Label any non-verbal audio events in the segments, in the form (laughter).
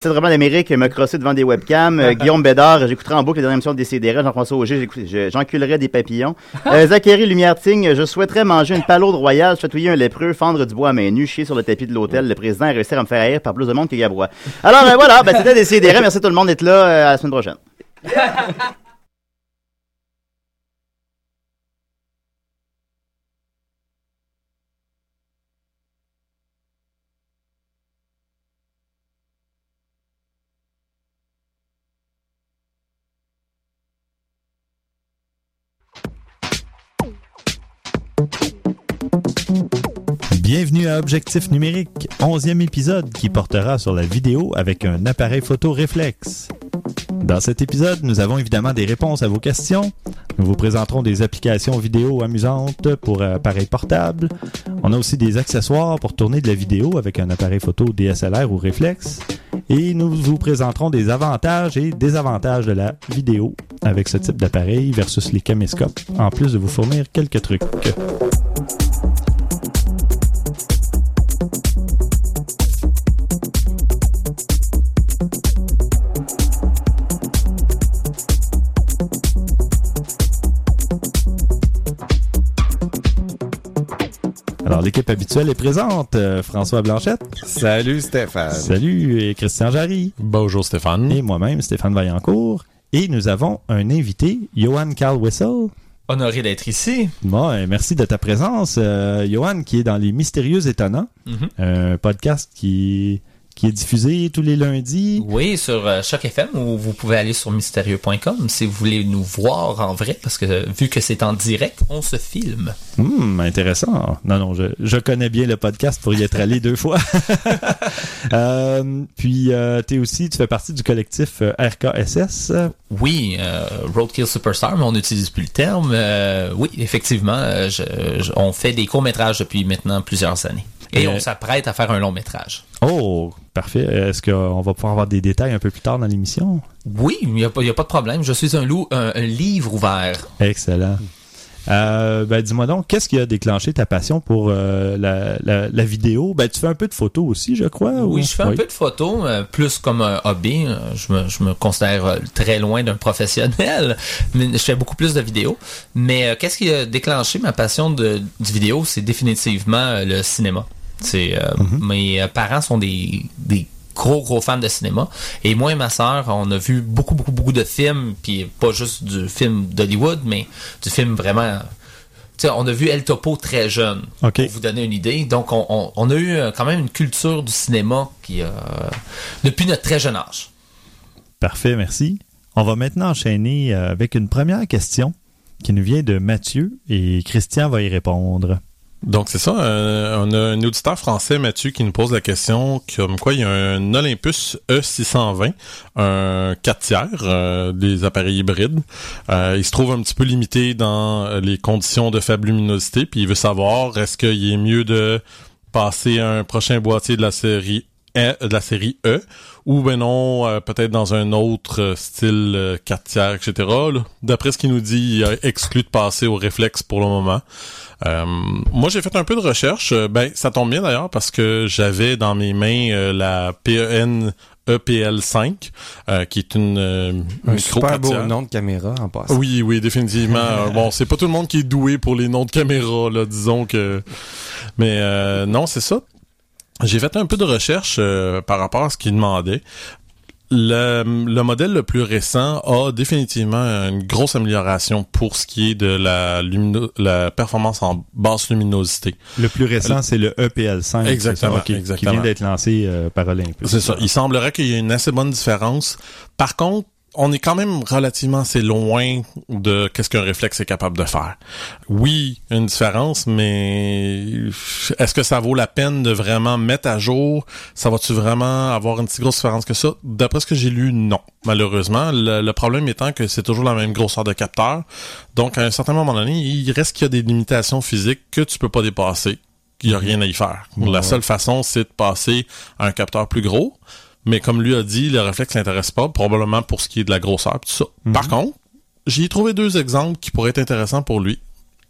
C'est vraiment l'Amérique m'a crossé devant des webcams. Euh, (laughs) Guillaume Bédard, j'écouterai en boucle les dernières émissions de DCDR. Jean-François Auger, j'enculerai des papillons. (laughs) Euh, Zachary Lumière-Ting, je souhaiterais manger une palaude royale, chatouiller un lépreux, fendre du bois à main nue, chier sur le tapis de l'hôtel. Le président a réussi à me faire haïr par plus de monde que Gabrois. Alors euh, voilà, ben, c'était DCDR. Merci tout le monde d'être là. à la semaine prochaine. (laughs) Bienvenue à Objectif numérique, onzième épisode qui portera sur la vidéo avec un appareil photo réflexe. Dans cet épisode, nous avons évidemment des réponses à vos questions. Nous vous présenterons des applications vidéo amusantes pour appareils portables. On a aussi des accessoires pour tourner de la vidéo avec un appareil photo DSLR ou réflexe. Et nous vous présenterons des avantages et désavantages de la vidéo avec ce type d'appareil versus les caméscopes, en plus de vous fournir quelques trucs. Alors, l'équipe habituelle est présente. Euh, François Blanchette. Salut Stéphane. Salut, et Christian Jarry. Bonjour Stéphane. Et moi-même, Stéphane Vaillancourt. Et nous avons un invité, Johan Carl Wessel. Honoré d'être ici. Bon, merci de ta présence. Euh, Johan, qui est dans Les Mystérieux Étonnants, Mhm. un podcast qui, qui est diffusé tous les lundis. Oui, sur euh, Choc FM, où vous pouvez aller sur mystérieux.com si vous voulez nous voir en vrai, parce que euh, vu que c'est en direct, on se filme. Hum, intéressant. Non, non, je, je connais bien le podcast pour y être allé deux fois. (laughs) Euh, puis, euh, t'es aussi, tu fais partie du collectif RKSS. Oui, euh, Roadkill Superstar, mais on n'utilise plus le terme. Oui, effectivement, je- je- on fait des courts-métrages depuis maintenant plusieurs années. Et Euh, on s'apprête à faire un long-métrage. Oh, parfait. Est-ce qu'on va pouvoir avoir des détails un peu plus tard dans l'émission? Oui, il n'y a, pas- a de problème. Je suis un, loup, un, un livre ouvert. Excellent. Euh, ben, dis-moi donc, qu'est-ce qui a déclenché ta passion pour euh, la, la, la vidéo? Ben, tu fais un peu de photos aussi, je crois. Oui, ou- je fais un peu de photos, euh, plus comme un hobby. Je me, je me considère très loin d'un professionnel, (laughs) mais je fais beaucoup plus de vidéos. Mais qu'est-ce qui a déclenché ma passion de, du vidéo? C'est définitivement le cinéma. Euh, Mes euh, parents sont des, des gros gros fans de cinéma et moi et ma sœur on a vu beaucoup beaucoup beaucoup de films puis pas juste du film d'Hollywood mais du film vraiment on a vu El Topo très jeune, pour vous donner une idée. Donc, on, on- on a eu euh, quand même une culture du cinéma qui, euh, depuis notre très jeune âge. Parfait, merci. On va maintenant enchaîner avec une première question qui nous vient de Mathieu et Christian va y répondre. Donc c'est ça, euh, on a un auditeur français, Mathieu, qui nous pose la question comme quoi il y a un Olympus E620, un 4 tiers, euh, des appareils hybrides. Euh, il se trouve un petit peu limité dans euh, les conditions de faible luminosité, puis il veut savoir est-ce qu'il est mieux de passer à un prochain boîtier de la série E, de la série E ou ben non euh, peut-être dans un autre euh, style euh, 4 tiers etc d'après ce qu'il nous dit il a exclu de passer au réflexe pour le moment euh, moi, j'ai fait un peu de recherche. Euh, Ben, ça tombe bien d'ailleurs parce que j'avais dans mes mains euh, la PEN EPL5, euh, qui est une euh, Un micro super beau nom de caméra en passant. Oui, oui, définitivement. (laughs) Euh, bon, c'est pas tout le monde qui est doué pour les noms de caméra, là, disons que. Mais euh, non, c'est ça. J'ai fait un peu de recherche par rapport à ce qu'il demandait. Le, le modèle le plus récent a définitivement une grosse amélioration pour ce qui est de la, lumino- la performance en basse luminosité. Le plus récent, c'est le EPL5. Exactement, ça, qui- Qui exactement. vient d'être lancé euh, par Olympus. C'est ça. Il semblerait qu'il y ait une assez bonne différence. Par contre, on est quand même relativement assez loin de qu'est-ce qu'un réflexe est capable de faire. Oui, une différence, mais est-ce que ça vaut la peine de vraiment mettre à jour? Ça va-tu vraiment avoir une si grosse différence que ça? D'après ce que j'ai lu, non. Malheureusement, le, le problème étant que c'est toujours la même grosseur de capteur. Donc, à un certain moment donné, il reste qu'il y a des limitations physiques que tu peux pas dépasser. Il y a rien à y faire. La seule façon, c'est de passer à un capteur plus gros. Mais comme lui a dit, le réflexe l'intéresse pas, probablement pour ce qui est de la grosseur, tout ça. Par contre, j'ai trouvé deux exemples qui pourraient être intéressants pour lui,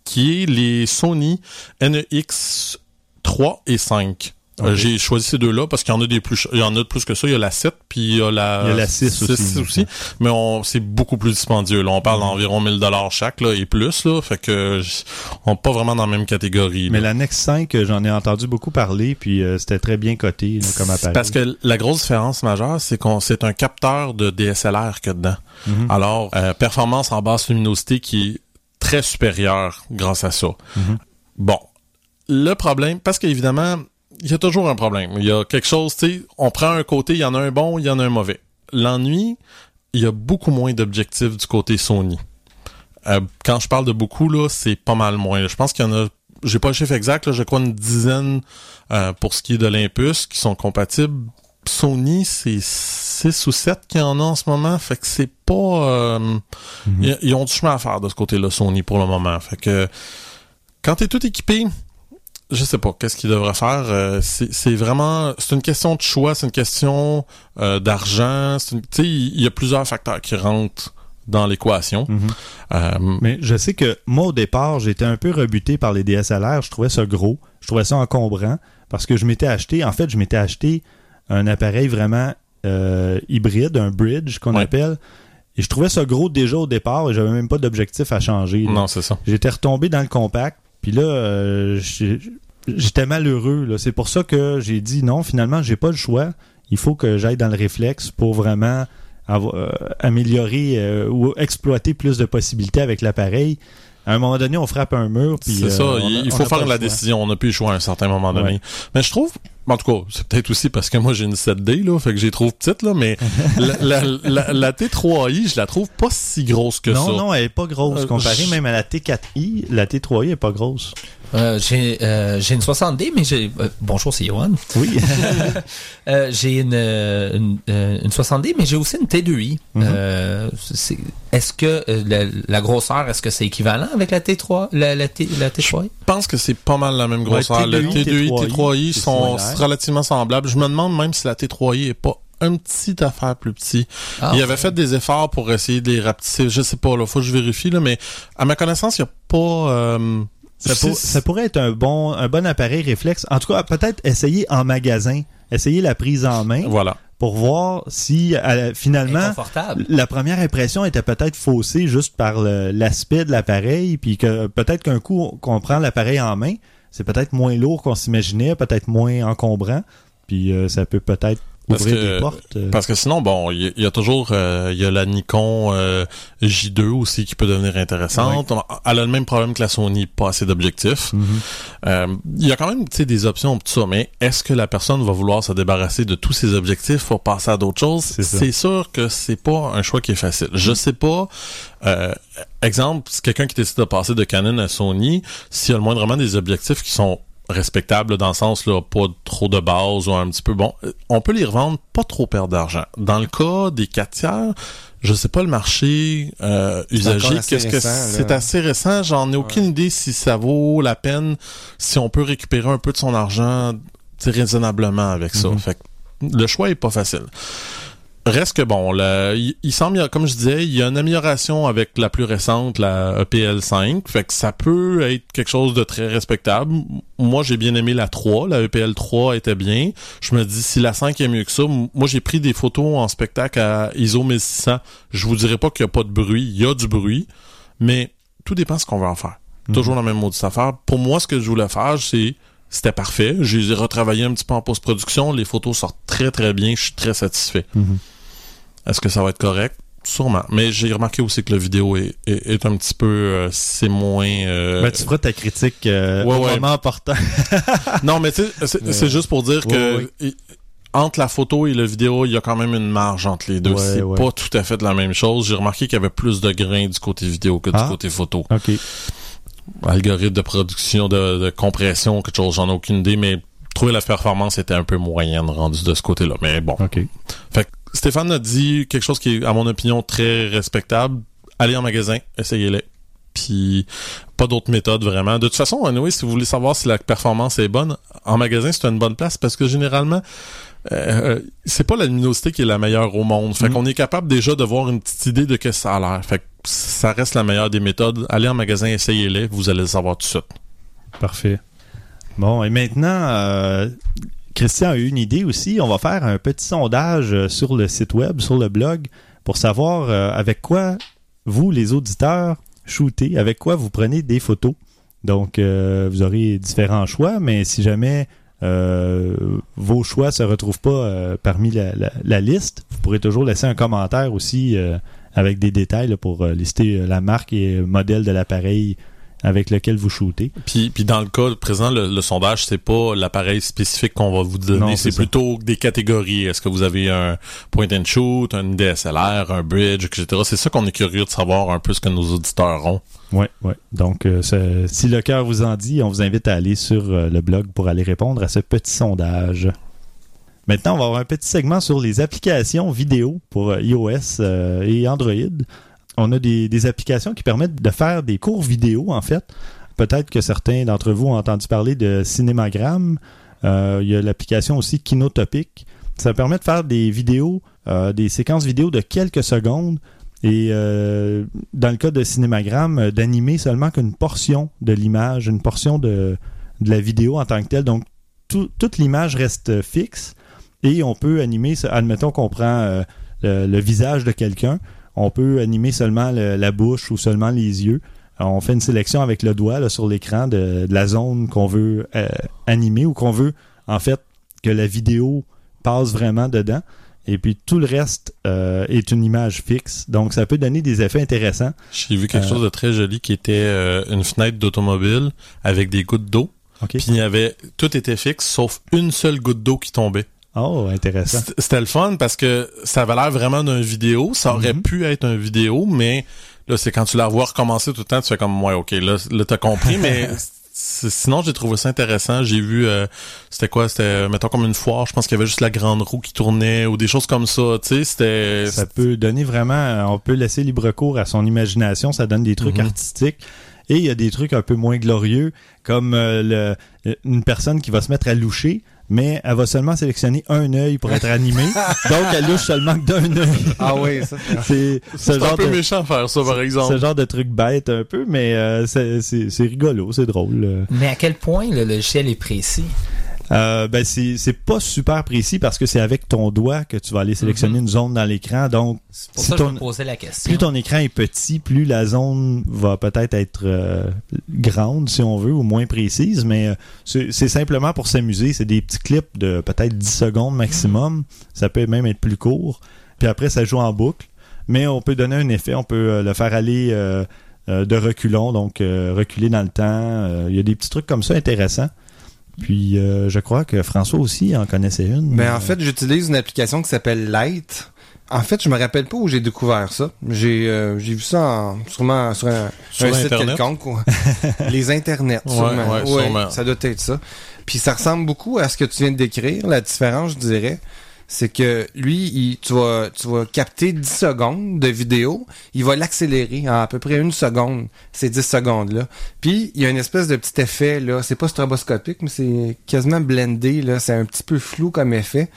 qui est les Sony NEX 3 et 5. Euh, J'ai choisi ces deux-là parce qu'il y en a des plus, il y en a de plus que ça. Il y a la 7 puis il y a la, Il y a la 6 aussi. Mais on, c'est beaucoup plus dispendieux. Là, on parle d'environ 1000 dollars chaque là et plus là. Fait que on n'est pas vraiment dans la même catégorie. Mais là. la Nex 5, euh, j'en ai entendu beaucoup parler, puis euh, c'était très bien coté là, comme appareil. Parce que la grosse différence majeure, c'est qu'on c'est un capteur de DSLR que dedans. Mhm. Alors, euh, performance en basse luminosité qui est très supérieure grâce à ça. Mhm. Bon, le problème, parce qu'évidemment, il y a toujours un problème. Il y a quelque chose, tu sais, on prend un côté, il y en a un bon, il y en a un mauvais. L'ennui, il y a beaucoup moins d'objectifs du côté Sony. Euh, quand je parle de beaucoup, là, c'est pas mal moins. Je pense qu'il y en a, j'ai pas le chiffre exact, là, je crois une dizaine euh, pour ce qui est de l'Impus qui sont compatibles. Sony, c'est 6 ou 7 qui en ont en ce moment, fait que c'est pas... euh, Mhm. ils, ils ont du chemin à faire de ce côté-là, Sony, pour le moment. Fait que quand t'es tout équipé, je sais pas, qu'est-ce qu'ils devraient faire. euh, c'est vraiment... C'est une question de choix, c'est une question euh, d'argent. Tu sais, il y a plusieurs facteurs qui rentrent dans l'équation. Mhm. Euh, Mais je sais que moi, au départ, j'étais un peu rebuté par les DSLR. Je trouvais ça gros. Je trouvais ça encombrant. Parce que je m'étais acheté, en fait, je m'étais acheté un appareil vraiment hybride, un bridge qu'on Ouais. appelle. Et je trouvais ça gros déjà au départ et j'avais même pas d'objectif à changer. là. non, c'est ça. J'étais retombé dans le compact. Puis là, euh, j'étais malheureux. C'est pour ça que j'ai dit non, finalement, j'ai pas le choix. Il faut que j'aille dans le réflexe pour vraiment avoir- euh, améliorer euh, ou exploiter plus de possibilités avec l'appareil. À un moment donné, on frappe un mur. C'est ça, a- il, faut faire la choix. décision. On n'a plus le choix à un certain moment donné. Ouais. Mais je trouve, en tout cas, c'est peut-être aussi parce que moi j'ai une 7D, là, fait que j'ai trouve petite, là, mais (laughs) la, la, la- la T3i, je la trouve pas si grosse que non, ça. non, elle est pas grosse. Euh, Comparée même à la T4i, la T3i est pas grosse. Euh, j'ai euh, j'ai une 60D, mais j'ai... euh, bonjour, c'est Johan. Oui. (laughs) Euh, j'ai une, une, euh, une 60D, mais j'ai aussi une T2i. Mhm. Euh, c'est- est-ce que euh, la, la grosseur, est-ce que c'est équivalent avec la T3, la, la, T, la T3i? Je pense que c'est pas mal la même grosseur. Ouais, le T2i, T2i, T3i, T3i c'est sont relativement semblables. Je me demande même si la T3i est pas un petit affaire plus petit. Ah, il avait fait des efforts pour essayer de les rapetisser. Je sais pas, là, faut que je vérifie, là, mais à ma connaissance, il y a pas... Ça, c'est- pour- ça pourrait être un bon, un bon appareil réflexe. En tout cas, peut-être essayer en magasin, essayer la prise en main Voilà. pour voir si euh, finalement la première impression était peut-être faussée juste par l'aspect de l'appareil, puis que peut-être qu'un coup qu'on prend l'appareil en main, c'est peut-être moins lourd qu'on s'imaginait, peut-être moins encombrant, puis euh, ça peut peut-être Parce ouvrir que- des portes. euh. Parce que sinon, bon, il y, a- il y a toujours, euh, il y a la Nikon euh, J2 aussi qui peut devenir intéressante. Elle a le même problème que la Sony, pas assez d'objectifs. Mhm. Euh, il y a quand même, tu sais, des options tout ça, mais est-ce que la personne va vouloir se débarrasser de tous ses objectifs pour passer à d'autres choses? C'est sûr que c'est pas un choix qui est facile. Je sais pas, euh, exemple, quelqu'un qui décide de passer de Canon à Sony, s'il y a le moindrement des objectifs qui sont respectables dans le sens là pas trop de base ou un petit peu. Bon euh, on peut les revendre pas trop perdre d'argent. Dans le cas des 4 tiers je sais pas le marché euh, usagé qu'est-ce que c'est assez récent j'en ai aucune idée si ça vaut la peine si on peut récupérer un peu de son argent raisonnablement avec ça. Mhm. fait que le choix est pas facile Reste que bon, là, il, il semble, comme je disais, il y a une amélioration avec la plus récente, la E EPL5, fait que ça peut être quelque chose de très respectable. Moi, j'ai bien aimé la 3, la E EPL3 était bien. Je me dis, si la 5 est mieux que ça, moi j'ai pris des photos en spectacle à ISO 1600. Je vous dirais pas qu'il y a pas de bruit, il y a du bruit, mais tout dépend de ce qu'on veut en faire. Toujours la même maudite affaire. Pour moi, ce que je voulais faire, c'est c'était parfait. J'ai retravaillé un petit peu en post-production. Les photos sortent très très bien. Je suis très satisfait. Mhm. Est-ce que ça va être correct? Sûrement. Mais j'ai remarqué aussi que la vidéo est, est, est un petit peu... euh, c'est moins... euh, Ben, tu feras ta critique euh, ouais, moment. (laughs) Non, mais tu sais, c'est juste pour dire que... Entre la photo et la vidéo, il y a quand même une marge entre les deux. C'est pas tout à fait la même chose. J'ai remarqué qu'il y avait plus de grains du côté vidéo que du Ah. côté photo. OK. Algorithme de production, de, de compression, quelque chose, j'en ai aucune idée, mais trouver la performance était un peu moyenne rendue de ce côté-là. Mais bon. OK. Fait que Stéphane a dit quelque chose qui est, à mon opinion, très respectable. Allez en magasin, essayez-les. Puis, pas d'autre méthode vraiment. De toute façon, anyway, si vous voulez savoir si la performance est bonne, en magasin, c'est une bonne place parce que généralement, euh, c'est pas la luminosité qui est la meilleure au monde. Fait Mhm. qu'on est capable déjà de voir une petite idée de que ça a l'air. Fait que ça reste la meilleure des méthodes. Allez en magasin, essayez-les, vous allez le savoir tout de suite. Parfait. Bon, et maintenant, euh, Christian a eu une idée aussi. On va faire un petit sondage euh, sur le site web, sur le blog, pour savoir euh, avec quoi vous, les auditeurs, shootez, avec quoi vous prenez des photos. Donc, euh, vous aurez différents choix, mais si jamais vos choix se retrouvent pas parmi la, liste, vous pourrez toujours laisser un commentaire aussi avec des détails pour lister la marque et le modèle de l'appareil avec lequel vous shootez. Puis, puis dans le cas présent, le, le sondage, c'est pas l'appareil spécifique qu'on va vous donner, c'est plutôt des catégories. Est-ce que vous avez un point and shoot, un DSLR, un bridge, etc. C'est ça qu'on est curieux de savoir un peu ce que nos auditeurs ont. Ouais, ouais. Donc, euh, si le cœur vous en dit, on vous invite à aller sur euh, le blog pour aller répondre à ce petit sondage. Maintenant, on va avoir un petit segment sur les applications vidéo pour euh, iOS euh, et Android. On a des, applications qui permettent de faire des cours vidéo, en fait. Peut-être que certains d'entre vous ont entendu parler de Cinémagram. Euh, il y a l'application aussi Kinotopic. Ça permet de faire des vidéos, euh, des séquences vidéo de quelques secondes et euh, dans le cas de Cinémagram, euh, d'animer seulement qu'une portion de l'image, une portion de, la vidéo en tant que telle. Donc, tout- toute l'image reste fixe et on peut animer, admettons qu'on prend le visage de quelqu'un, on peut animer seulement le- la bouche ou seulement les yeux. Alors, on fait une sélection avec le doigt là, sur l'écran de, de la zone qu'on veut euh, animer ou qu'on veut, en fait, que la vidéo passe vraiment dedans. Et puis tout le reste euh, est une image fixe. Donc ça peut donner des effets intéressants. J'ai vu quelque Euh. chose de très joli qui était euh, une fenêtre d'automobile avec des gouttes d'eau. Puis il y avait tout était fixe sauf une seule goutte d'eau qui tombait. Oh, intéressant. C'était le fun parce que ça avait l'air vraiment d'un vidéo. Ça aurait Mhm. pu être un vidéo, mais là, c'est quand tu la revois recommencer tout le temps, tu fais comme, ouais, ok, là, là t'as compris, (laughs) mais sinon, j'ai trouvé ça intéressant. J'ai vu, euh, c'était quoi? C'était, mettons, comme une foire. Je pense qu'il y avait juste la grande roue qui tournait ou des choses comme ça, tu sais, c'était... Ça peut donner vraiment, euh, on peut laisser libre cours à son imagination, ça donne des trucs Mhm. artistiques. Et il y a des trucs un peu moins glorieux, comme euh, le, euh, une personne qui va se mettre à loucher, mais elle va seulement sélectionner un œil pour être animée. (laughs) donc elle louche seulement que d'un œil. Ah oui, ça. C'est ce C'est un peu de méchant faire ça, par exemple. ce genre de truc bête un peu, mais euh, c'est c'est- c'est rigolo, c'est drôle. euh. Mais à quel point le logiciel est précis? Euh, ben c'est c'est pas super précis parce que c'est avec ton doigt que tu vas aller sélectionner une zone dans l'écran. Donc C'est pour Si ça que je ton- me posais la question. plus ton écran est petit, plus la zone va peut-être être euh, grande si on veut ou moins précise. Mais euh, c'est simplement pour s'amuser. C'est des petits clips de peut-être 10 secondes maximum. Ça peut même être plus court. Puis après ça joue en boucle. Mais on peut donner un effet. On peut euh, le faire aller euh, de reculons, donc euh, reculer dans le temps. Euh, Il y a des petits trucs comme ça intéressants. Puis euh, je crois que François aussi en connaissait une. Ben, en fait, j'utilise une application qui s'appelle Light. En fait, je me rappelle pas où j'ai découvert ça. J'ai euh, j'ai vu ça en- sûrement sur un, Sur un site Internet? quelconque. (laughs) Les internets, Ouais, sûrement. ouais, sûrement. Ça doit être ça. Puis ça ressemble beaucoup à ce que tu viens de décrire. La différence, je dirais, c'est que lui, il- tu, vas, tu vas capter 10 secondes de vidéo, il va l'accélérer en à peu près une seconde, ces 10 secondes-là. Puis, il y a une espèce de petit effet, là, c'est pas stroboscopique, mais c'est quasiment blendé, là, c'est un petit peu flou comme effet.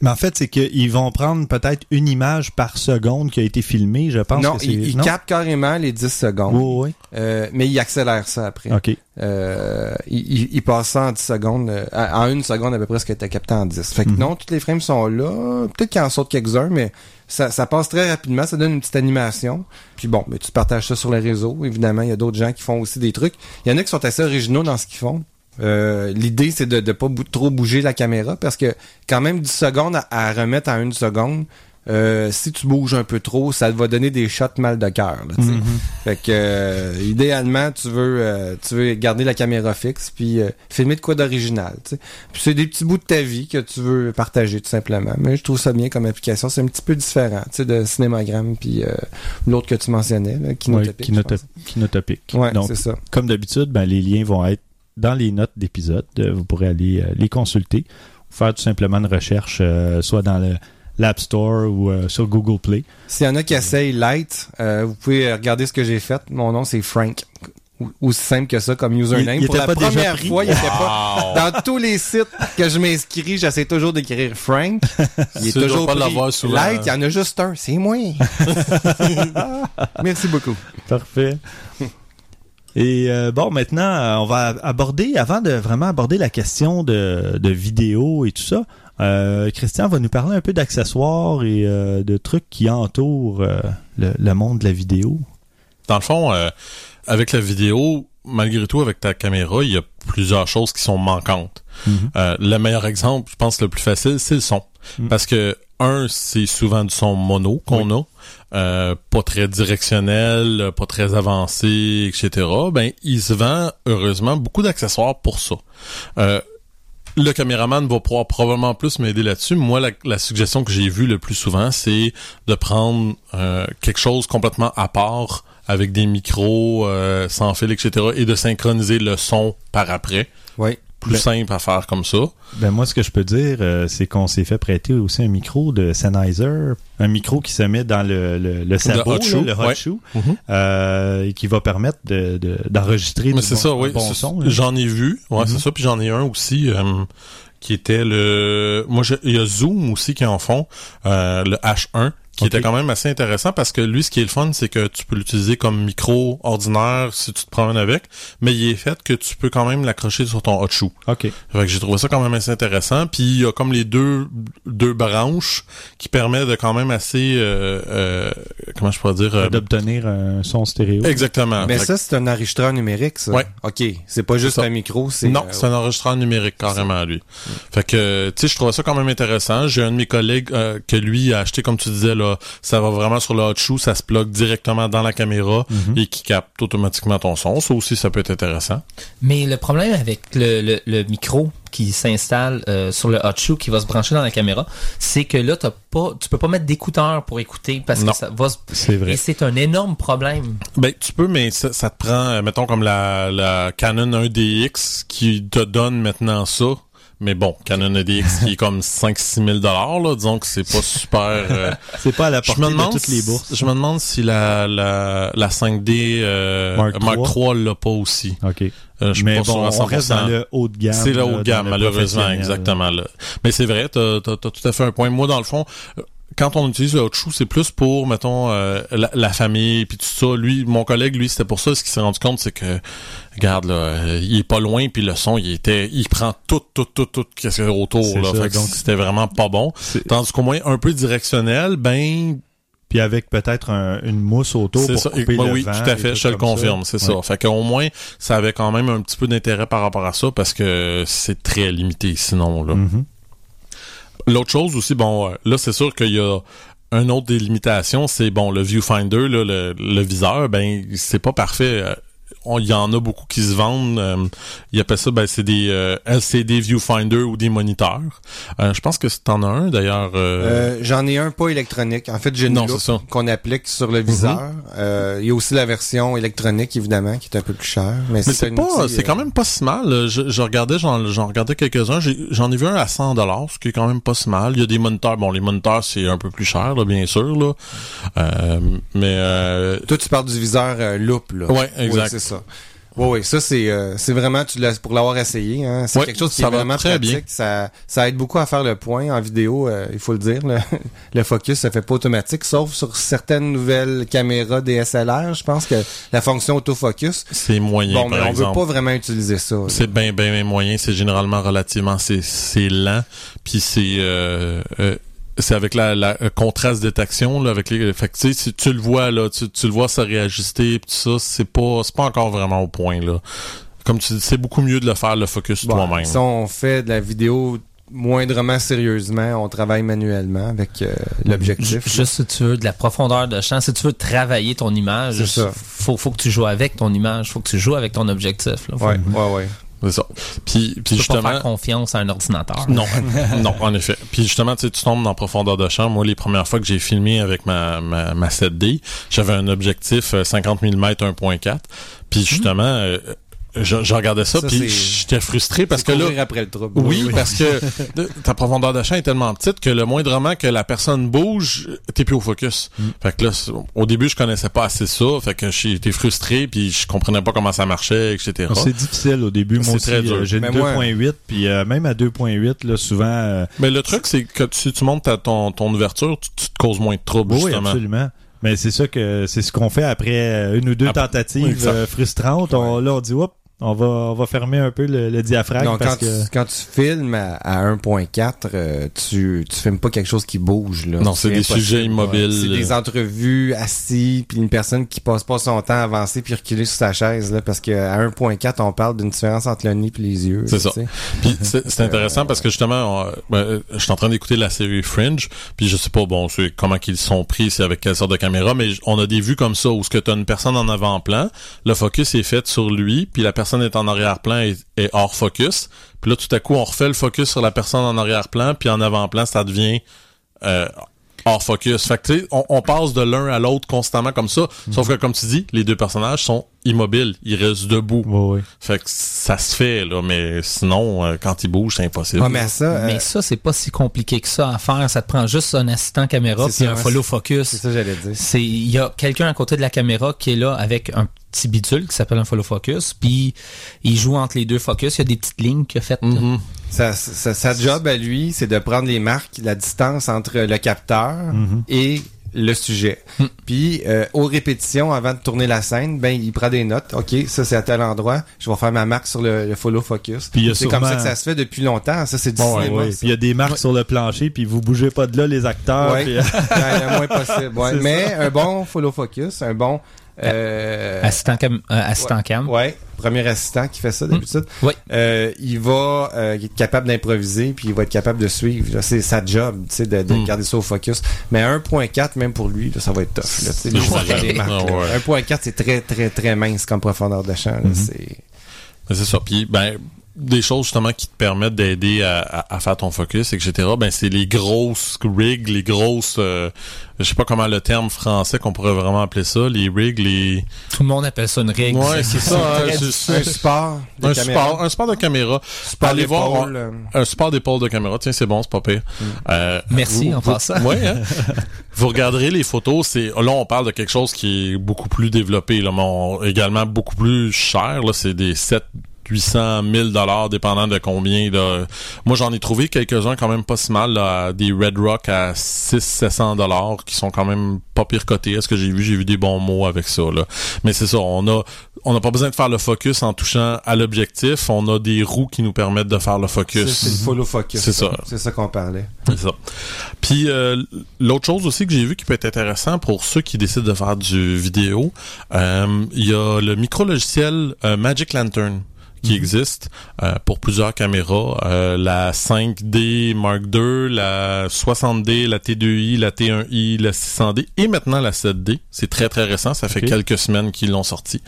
Mais en fait, c'est qu'ils vont prendre peut-être une image par seconde qui a été filmée, je pense non, que c'est... il, il non? capte carrément les 10 secondes, Oui, euh, mais il accélère ça après. oui. OK. Euh, il, il- il passe ça en 10 secondes, euh, en une seconde à peu près ce que tu as capté en 10. Fait que Mhm. non, tous les frames sont là. Peut-être qu'il en saute quelques-uns, mais ça, ça passe très rapidement. Ça donne une petite animation. Puis bon, mais tu partages ça sur les réseaux. Évidemment, il y a d'autres gens qui font aussi des trucs. Il y en a qui sont assez originaux dans ce qu'ils font. Euh, L'idée, c'est de ne pas bou- trop bouger la caméra parce que quand même 10 secondes à, à remettre en une seconde, euh, si tu bouges un peu trop, ça va donner des shots mal de cœur. Mhm. Fait que euh, idéalement, tu veux euh, tu veux garder la caméra fixe puis euh, filmer de quoi d'original. Puis c'est des petits bouts de ta vie que tu veux partager tout simplement. Mais je trouve ça bien comme application. C'est un petit peu différent, tu sais, de Cinémagram puis euh, l'autre que tu mentionnais, là, Ouais, Kinotopic. Kinotopic. Ouais, Donc, ça. comme d'habitude, ben, les liens vont être dans les notes d'épisode. Euh, Vous pourrez aller euh, les consulter ou faire tout simplement une recherche, euh, soit dans le l'App Store ou euh, sur Google Play. S'il y en a qui essayent Light, euh, vous pouvez regarder ce que j'ai fait. Mon nom, c'est Frank. Ou- Aussi simple que ça comme username. Il- il Pour la pas déjà première pris? fois, il était pas... Dans tous les sites que je m'inscris, j'essaie toujours d'écrire Frank. (laughs) Il est toujours pas pris. l'avoir souvent. Light, il y en a juste un. C'est moi. (laughs) Merci beaucoup. Parfait. Et euh, bon, maintenant, euh, on va aborder, avant de vraiment aborder la question de, de vidéo et tout ça, euh, Christian va nous parler un peu d'accessoires et euh, de trucs qui entourent euh, le, le monde de la vidéo. Dans le fond, euh, avec la vidéo, malgré tout, avec ta caméra, il y a plusieurs choses qui sont manquantes. Mhm. Euh, le meilleur exemple, je pense le plus facile, c'est le son. Mhm. Parce que, un, c'est souvent du son mono qu'on a, euh, pas très directionnel, pas très avancé, etc. Ben, il se vend, heureusement, beaucoup d'accessoires pour ça. Euh, le caméraman va pouvoir probablement plus m'aider là-dessus. Moi, la, la suggestion que j'ai vue le plus souvent, c'est de prendre euh, quelque chose complètement à part avec des micros euh, sans fil, etc. et de synchroniser le son par après. Oui. Plus Ben- simple à faire comme ça. Ben moi, ce que je peux dire, euh, c'est qu'on s'est fait prêter aussi un micro de Sennheiser, un micro qui se met dans le, le, le sabot, hot là, shoe, le hot ouais. shoe, Mhm. euh, et qui va permettre de- de- d'enregistrer Mais bon, ça, oui. bon son. J'en ai vu, ouais, Mhm. c'est ça. Puis j'en ai un aussi euh, qui était le. Moi, il y a Zoom aussi qui en font, le H1, qui était quand même assez intéressant parce que lui, ce qui est le fun, c'est que tu peux l'utiliser comme micro ordinaire si tu te promènes avec, mais il est fait que tu peux quand même l'accrocher sur ton hot shoe. OK. Fait que j'ai trouvé ça quand même assez intéressant. Puis il y a comme les deux deux branches qui permettent de quand même assez euh, euh, comment je pourrais dire euh, D'obtenir un son stéréo. exactement. Mais Fait ça, c'est un enregistreur numérique, ça. Ouais. OK. C'est pas juste un micro, c'est... Non, euh, c'est un enregistreur numérique carrément lui. Fait que tu sais, je trouvais ça quand même intéressant. J'ai un de mes collègues euh, que lui a acheté comme tu disais là, ça va vraiment sur le hot shoe, ça se plug directement dans la caméra Mhm. et qui capte automatiquement ton son. Ça aussi, ça peut être intéressant. Mais le problème avec le, le, le micro qui s'installe euh, sur le hot shoe qui va se brancher dans la caméra, c'est que là t'as pas, tu peux pas mettre d'écouteurs pour écouter parce Non. que ça va se... C'est et vrai. c'est un énorme problème. Ben, tu peux, mais ça, ça te prend, euh, mettons, comme la, la Canon 1DX qui te donne maintenant ça. Mais bon, Canon 1DX qui est comme 5-6 000 là, disons que c'est pas super... euh, (laughs) C'est pas à la je portée me de toutes les si- bourses. Je me demande si la, la, la 5D euh, Mark Mark, III. 3 l'a pas aussi. OK. Euh, je Mais pas bon, on reste 100%. dans le haut de gamme. C'est le haut de gamme, malheureusement, exactement. Là. Mais c'est vrai, t'as as, tout à fait un point. Moi, dans le fond, euh, quand on utilise le hot c'est plus pour, mettons, euh, la, la famille, puis tout ça. Lui, mon collègue, lui, c'était pour ça. Ce qu'il s'est rendu compte, c'est que, regarde, là, euh, il est pas loin, puis le son, il était, il prend tout, tout, tout, tout, qu'est-ce qu'il y a autour, C'est là. ça, fait que donc- c'était vraiment pas bon. Tandis qu'au moins, un peu directionnel, ben, Puis avec peut-être un- une mousse autour c'est pour ça. couper Ben le oui, vent tout à et fait, tout je te le ça. confirme, c'est ça. Ouais. Fait qu'au moins, ça avait quand même un petit peu d'intérêt par rapport à ça, parce que c'est très limité, sinon, là. Mhm. L'autre chose aussi, bon, euh, là, c'est sûr qu'il y a un autre des limitations, c'est bon, le viewfinder, là, le, le viseur, ben, c'est pas parfait. Il y en a beaucoup qui se vendent. Euh, ils appellent ça, ben, c'est des euh, LCD viewfinder ou des moniteurs. Euh, je pense que t'en as un d'ailleurs. euh, J'en ai un pas électronique. En fait, j'ai une qu'on applique sur le viseur. Euh, il y a aussi la version électronique, évidemment, qui est un peu plus chère. Mais, Mais c'est pas, c'est quand même pas si mal. Je, je regardais, j'en, regardais quelques-uns. J'ai- J'en ai vu un à 100 dollars, ce qui est quand même pas si mal. Il y a des moniteurs. Bon, les moniteurs c'est un peu plus cher, là, bien sûr là. Mais Toi, tu parles du viseur loupe, là. Ouais, exact. Oui, c'est ça. Oui, oui, ça c'est euh, c'est vraiment tu l'as pour l'avoir essayé. Hein, c'est quelque chose qui ça est vraiment très pratique. bien. Ça ça aide beaucoup à faire le point en vidéo. euh, il faut le dire. Le, (laughs) le focus ça fait pas automatique, sauf sur certaines nouvelles caméras DSLR. Je pense que la fonction autofocus. c'est moyen, Bon, mais par on exemple. veut pas vraiment utiliser ça. C'est bien, bien, bien moyen. C'est généralement relativement, c'est, c'est lent. Puis c'est, euh, c'est avec la, la euh, contraste détection là, avec les. Fait que tu sais, si tu le vois là, tu, tu le vois se réajuster, tout ça, c'est pas, c'est pas encore vraiment au point là. Comme tu dis, c'est beaucoup mieux de le faire le focus Bon, toi-même. Si on fait de la vidéo moindrement sérieusement, on travaille manuellement avec euh, l'objectif. Ju- Juste si tu veux de la profondeur de champ, si tu veux travailler ton image, C'est ça. faut faut que tu joues avec ton image, faut que tu joues avec ton objectif. Là. Faut- Ouais, ouais, ouais. C'est ça. Puis, puis Tu peux justement. pas faire confiance à un ordinateur. Non, (laughs) non, en effet. Puis justement, tu sais, tu tombes dans profondeur de champ. Moi, les premières fois que j'ai filmé avec ma, ma, ma 7D, j'avais un objectif euh, 50 mm 1.4. Puis justement, euh, je, je regardais ça, Ça, puis j'étais frustré parce que là... après le trouble. Oui, parce que (laughs) ta profondeur de champ est tellement petite que le moindrement que la personne bouge, t'es plus au focus. Mm. Fait que là, au début, je connaissais pas assez ça, fait que j'étais frustré, puis je comprenais pas comment ça marchait, etc. C'est difficile au début. Moi C'est aussi, très dur. euh, j'ai une Mais moi- 2.8, puis euh, même à 2.8, là, souvent... euh, Mais le truc, c'est que si tu montes à ton, ton ouverture, tu, tu te causes moins de troubles, oui, justement. absolument. Mais c'est ça que c'est ce qu'on fait après une ou deux Après- tentatives frustrantes. On, là, on dit, Oups, on va, on va fermer un peu le, le diaphragme Donc, parce quand, que. tu, quand tu filmes à, à 1.4, euh, tu, tu filmes pas quelque chose qui bouge. Là. Non, c'est des impossible. sujets immobiles. C'est des entrevues assis, puis une personne qui passe pas son temps à avancer puis reculer sur sa chaise. Là, parce qu'à 1.4, on parle d'une différence entre le nez et les yeux. C'est ça. Puis c'est c'est intéressant parce que justement, on- ben, je suis en train d'écouter la série Fringe, puis je sais pas bon, comment qu'ils sont pris, c'est avec quelle sorte de caméra, mais on a des vues comme ça où ce que tu as une personne en avant-plan, le focus est fait sur lui, puis la personne est en arrière-plan et hors focus, puis là tout à coup on refait le focus sur la personne en arrière-plan, puis en avant-plan ça devient euh, hors focus. Fait que tu sais, on, on passe de l'un à l'autre constamment comme ça, sauf que comme tu dis, les deux personnages sont immobiles, ils restent debout. Ouais. Fait que ça se fait, là, mais sinon, euh, quand il bouge, c'est impossible. Mais ça, euh, Mais ça, c'est pas si compliqué que ça à faire. Ça te prend juste un assistant caméra C'est puis ça, un follow c'est focus. ça que j'allais dire. C'est il y a quelqu'un à côté de la caméra qui est là avec un petit bidule qui s'appelle un follow focus, puis il joue entre les deux focus. Il y a des petites lignes qu'il a faites. Mhm. Sa, sa, sa job à lui, c'est de prendre les marques, la distance entre le capteur Mhm. et le sujet. Hmm. Puis, euh, aux répétitions, avant de tourner la scène, ben il prend des notes. OK, ça c'est à tel endroit. Je vais faire ma marque sur le, le follow focus. Puis C'est comme ça que ça se fait depuis longtemps. Ça, c'est du Bon, cinéma. ouais. Puis il y a des marques sur le plancher, puis vous bougez pas de là, les acteurs. Ouais. puis- (laughs) le moins possible. (laughs) Mais un bon follow focus, un bon... Euh, Assistant cam, euh, assistant cam. Ouais, premier assistant qui fait ça d'habitude. Oui. Euh, il va euh, être capable d'improviser puis il va être capable de suivre. là. C'est sa job, tu sais, de, de Mm. garder ça au focus. Mais 1.4 même pour lui, là, ça va être tough. Là, tu sais, lui, C'est il va faire ça. des marques, Ah, là. ouais. 1.4 c'est très très très mince comme profondeur de champ. là. Mhm. C'est Mais C'est ça. Puis, ben, des choses justement qui te permettent d'aider à, à- à faire ton focus, etc. Ben, c'est les grosses rigs, les grosses, euh, je sais pas comment le terme français qu'on pourrait vraiment appeler ça, les rigs, les. Tout le monde appelle ça une règle. Ouais, c'est ça. (laughs) hein, un support de un caméra. support, un support de caméra. Support Allez voir, d'épaule, euh, Un support d'épaule de caméra, tiens, c'est bon, c'est pas pire. Euh, Merci, vous- en vous- passant. Ouais, hein? (laughs) vous regarderez les photos, c'est là on parle de quelque chose qui est beaucoup plus développé, là, mais on- également beaucoup plus cher. Là, c'est des 7 800 1000 dollars dépendant de combien là. moi j'en ai trouvé quelques-uns quand même pas si mal là, des Red Rock à 6 700 dollars qui sont quand même pas pire cotés est-ce que j'ai vu j'ai vu des bons mots avec ça là mais c'est ça on a on n'a pas besoin de faire le focus en touchant à l'objectif on a des roues qui nous permettent de faire le focus c'est le follow focus. C'est ça. C'est ça qu'on parlait. c'est ça. Puis euh, l'autre chose aussi que j'ai vu qui peut être intéressant pour ceux qui décident de faire du vidéo, euh, il y a le micro-logiciel euh, Magic Lantern qui existe euh, pour plusieurs caméras, euh, la 5D Mark II, la 60D, la T2i, la T1i, la 600D et maintenant la 7D. C'est très très récent, ça fait quelques semaines qu'ils l'ont sorti.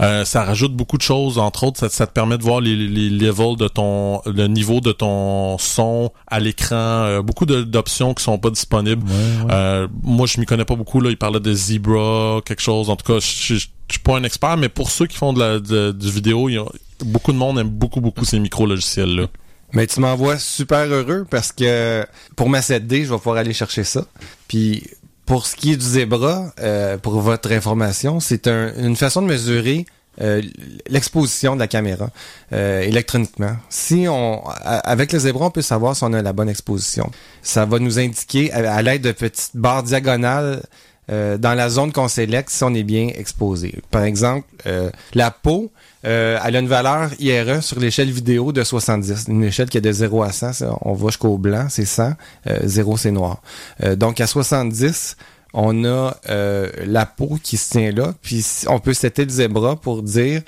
Euh, ça rajoute beaucoup de choses, entre autres, ça, ça te permet de voir les, les levels de ton, le niveau de ton son à l'écran, beaucoup d'options qui sont pas disponibles. Ouais, ouais. Moi, je m'y connais pas beaucoup. Là, il parlait de Zebra, quelque chose. En tout cas, je je- je suis pas un expert, mais pour ceux qui font de la de- vidéo, il y a, beaucoup de monde aime beaucoup beaucoup ces micro logiciels là. Mais tu m'envoies super heureux parce que pour ma 7D, je vais pouvoir aller chercher ça. Puis pour ce qui est du Zebra, euh, pour votre information, c'est un- une façon de mesurer euh, l'exposition de la caméra euh, électroniquement. Si on, avec le Zebra, on peut savoir si on a la bonne exposition. Ça va nous indiquer à l'aide de petites barres diagonales euh, dans la zone qu'on sélecte si on est bien exposé. Par exemple, euh, la peau, euh, elle a une valeur IRE sur l'échelle vidéo de 70. Une échelle qui est de 0 à 100, ça, on va jusqu'au blanc, c'est 100. Euh, 0, c'est noir. Euh, donc, à 70, on a euh, la peau qui se tient là. Puis, on peut setter le zébra pour dire,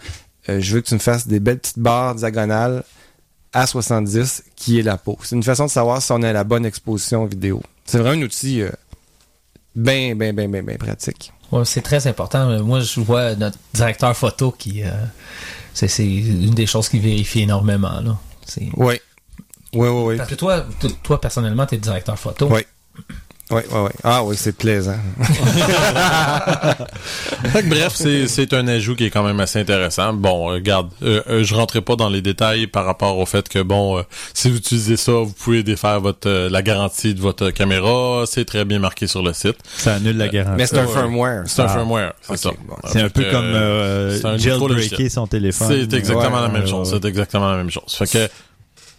euh, je veux que tu me fasses des belles petites barres diagonales à 70, qui est la peau. C'est une façon de savoir si on a la bonne exposition vidéo. C'est vraiment un outil euh, bien, bien, bien, bien, bien pratique. Ouais, c'est très important. Moi, je vois notre directeur photo qui. euh, c'est une des choses qu'il vérifie énormément. Là. Oui. Oui, oui, oui. Parce que toi, toi personnellement, tu es directeur photo. Oui. Oui, oui, oui. Ah oui, c'est plaisant. (laughs) Bref, c'est c'est un ajout qui est quand même assez intéressant. Bon, euh, regarde, euh, euh, je rentrerai pas dans les détails par rapport au fait que bon, euh, si vous utilisez ça, vous pouvez défaire votre euh, la garantie de votre caméra. C'est très bien marqué sur le site. Ça annule la garantie. Mais c'est un firmware. C'est un Ah. firmware, c'est ça. bon. C'est un peu comme euh, jailbreaker son téléphone. C'est exactement Ouais, la même chose. ouais. C'est exactement la même chose. Fait que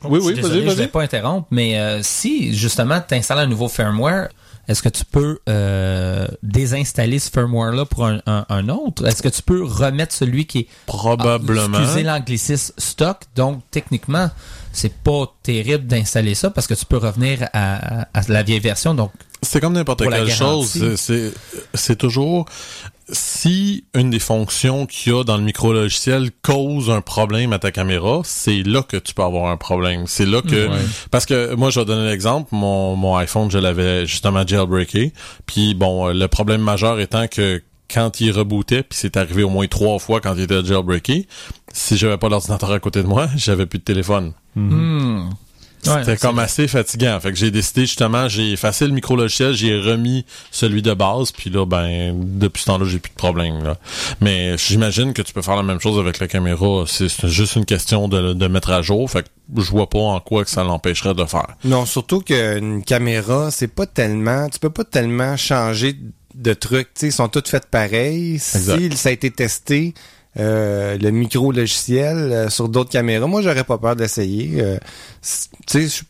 oui, Je oui, vas-y, désolé, Je vas-y. vais pas interrompre, mais euh, si justement tu installes un nouveau firmware, est-ce que tu peux euh, désinstaller ce firmware-là pour un, un- un autre? Est-ce que tu peux remettre celui qui est, Probablement. ah, excusez l'anglicisme, stock? Donc, techniquement, c'est pas terrible d'installer ça parce que tu peux revenir à, à la vieille version. Donc, C'est comme n'importe quelle chose. garantie. C'est- C'est c'est toujours si une des fonctions qu'il y a dans le micro-logiciel cause un problème à ta caméra, c'est là que tu peux avoir un problème. C'est là que Ouais. parce que moi je vais donner l'exemple, mon mon iPhone, je l'avais justement jailbreaké, puis bon, euh, le problème majeur étant que quand il rebootait, puis c'est arrivé au moins trois fois quand il était jailbreaké, si j'avais pas l'ordinateur à côté de moi, (laughs) j'avais plus de téléphone. hmm. Ouais, C'était c'est comme assez fatigant. Fait que j'ai décidé justement, j'ai effacé le micro-logiciel, j'ai remis celui de base, puis là, ben, depuis ce temps-là, j'ai plus de problème. Là. Mais j'imagine que tu peux faire la même chose avec la caméra. C'est c'est juste une question de, de mettre à jour. Fait que je vois pas en quoi que ça l'empêcherait de faire. Non, surtout qu'une caméra, c'est pas tellement, tu peux pas tellement changer de trucs. Tu sais, ils sont toutes faites pareilles. Si ça a été testé, euh, le micro logiciel euh, sur d'autres caméras, moi j'aurais pas peur d'essayer. Euh, tu sais,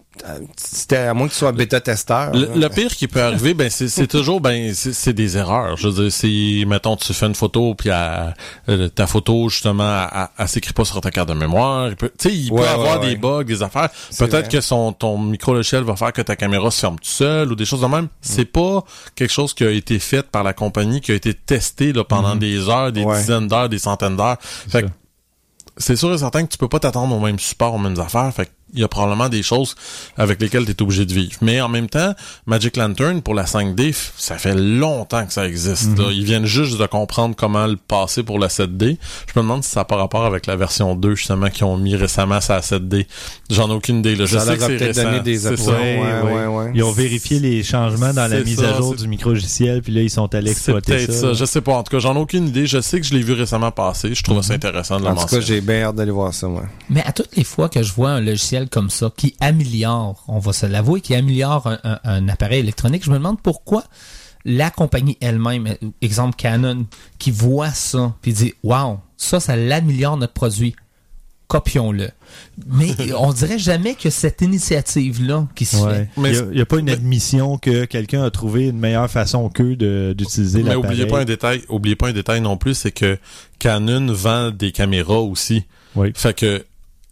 c'était à moins que tu sois bêta-testeur. Le, pire qui peut arriver, ben c'est toujours ben c'est des erreurs. Je veux dire, si mettons tu fais une photo puis elle- euh, ta photo justement elle, s'écrit pas sur ta carte de mémoire. Tu sais, il Ouais, peut ouais, avoir ouais. des bugs, des affaires. Peut-être que son ton micro logiciel va faire que ta caméra se ferme tout seul ou des choses de même. C'est pas quelque chose qui a été fait par la compagnie, qui a été testé là, pendant des heures, des dizaines d'heures, des centaines d'heures. Fait que c'est sûr et certain que tu peux pas t'attendre au même support, aux mêmes affaires. Fait il y a probablement des choses avec lesquelles tu es obligé de vivre. Mais en même temps, Magic Lantern pour la 5D, f- ça fait longtemps que ça existe. là. Ils viennent juste de comprendre comment le passer pour la 7D. Je me demande si ça a pas rapport avec la version 2 justement qu'ils ont mis récemment ça à 7D. J'en ai aucune idée. Là. Je Ça sais que a c'est peut-être récent. donné des C'est options. ça. Ouais, Ouais, ouais, ouais. Ils ont vérifié les changements dans la mise ça, à jour du micro-logiciel, puis là, ils sont allés C'est exploiter peut-être ça. ça. Je sais pas. En tout cas, j'en ai aucune idée. Je sais que je l'ai vu récemment passer. Je trouve ça intéressant de le En tout cas, mentionner. j'ai bien hâte d'aller voir ça, moi. Mais à toutes les fois que je vois un logiciel comme ça qui améliore, on va se l'avouer, qui améliore un, un- un appareil électronique, je me demande pourquoi la compagnie elle-même, exemple Canon, qui voit ça puis dit waouh, ça, ça l'améliore notre produit. Copions-le. Mais (laughs) on dirait jamais que cette initiative-là qui se Ouais. fait. Mais il n'y a, pas une admission que quelqu'un a trouvé une meilleure façon qu'eux d'utiliser Mais l'appareil. oubliez pas un détail, oubliez pas un détail non plus, c'est que Canon vend des caméras aussi. Oui. Fait que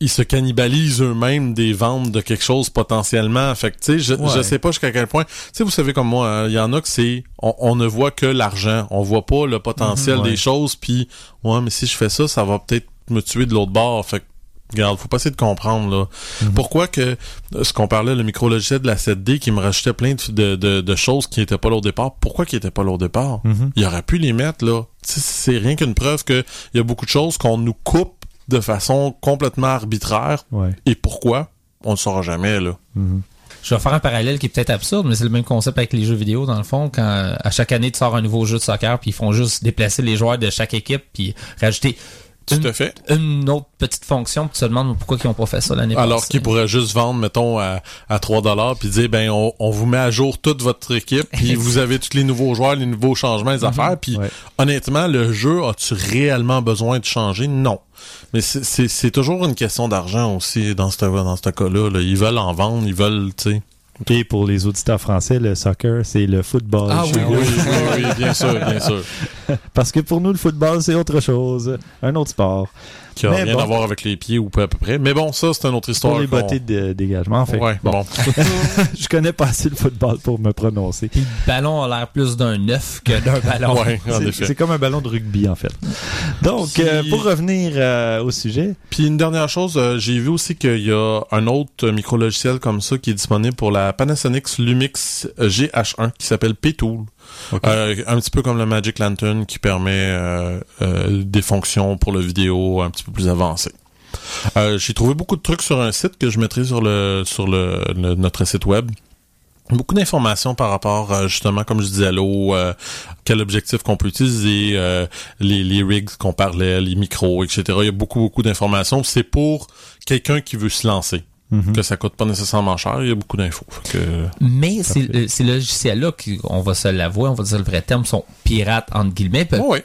ils se cannibalisent eux-mêmes des ventes de quelque chose potentiellement. Fait que tu sais, je, Ouais. je sais pas jusqu'à quel point. Tu sais, vous savez comme moi, hein, il y en a que c'est on, on ne voit que l'argent, on voit pas le potentiel ouais. des choses. Puis ouais, mais si je fais ça, ça va peut-être me tuer de l'autre bord. Fait que Regarde, faut pas essayer de comprendre là. Mhm. Pourquoi que ce qu'on parlait, le micro-logiciel de la 7D qui me rajoutait plein de, de, de- de choses qui étaient pas là au départ, pourquoi qui étaient pas là au départ? Mhm. Il aurait pu les mettre là. C'est rien qu'une preuve que il y a beaucoup de choses qu'on nous coupe de façon complètement arbitraire. Ouais. Et pourquoi? On ne saura jamais là. Mhm. Je vais faire un parallèle qui est peut-être absurde, mais c'est le même concept avec les jeux vidéo dans le fond. Quand à chaque année tu sors un nouveau jeu de soccer, puis ils font juste déplacer les joueurs de chaque équipe, puis rajouter Tout une, à fait. une autre petite fonction, puis tu te demandes pourquoi ils ont pas fait ça l'année passée. Alors qu'ils pourraient juste vendre, mettons, à, à 3 dollars puis dire, ben, on, on vous met à jour toute votre équipe, puis vous avez tous les nouveaux joueurs, les nouveaux changements, les affaires, puis Ouais. honnêtement, le jeu, as-tu réellement besoin de changer? Non. Mais c'est toujours une question d'argent aussi dans ce dans ce cas-là. là. Ils veulent en vendre, ils veulent, tu sais. Et pour les auditeurs français, le soccer, c'est le football. Ah oui. Oui, oui, oui, bien sûr, bien sûr. (laughs) Parce que pour nous, le football, c'est autre chose. Un autre sport. Qui a Mais rien bon. à voir avec les pieds ou peu à peu près. Mais bon, ça, c'est une autre histoire. Pour les bottées de dégagement. Fait que, Ouais, bon, bon. (laughs) je connais pas assez le football pour me prononcer. Puis le ballon a l'air plus d'un œuf que d'un (laughs) ballon. Ouais, en C'est- effet. C'est comme un ballon de rugby, en fait. Donc, euh, pour revenir euh, au sujet, Puis une dernière chose, euh, j'ai vu aussi qu'il y a un autre micro-logiciel comme ça qui est disponible pour la Panasonic Lumix GH1 qui s'appelle P-Tool. Euh, un petit peu comme le Magic Lantern qui permet euh, euh, des fonctions pour le vidéo un petit peu plus avancées. J'ai trouvé beaucoup de trucs sur un site que je mettrai sur le sur le, notre site web. Beaucoup d'informations par rapport, justement, comme je disais, l'eau, euh, quel objectif qu'on peut utiliser, les, les rigs qu'on parlait, les micros, etc. Il y a beaucoup, beaucoup d'informations. C'est pour quelqu'un qui veut se lancer. Mhm. Que ça coûte pas nécessairement cher, il y a beaucoup d'infos. Que, Mais c'est- ces logiciels-là, on va se l'avouer, on va dire le vrai terme, sont pirates, entre guillemets. Oh.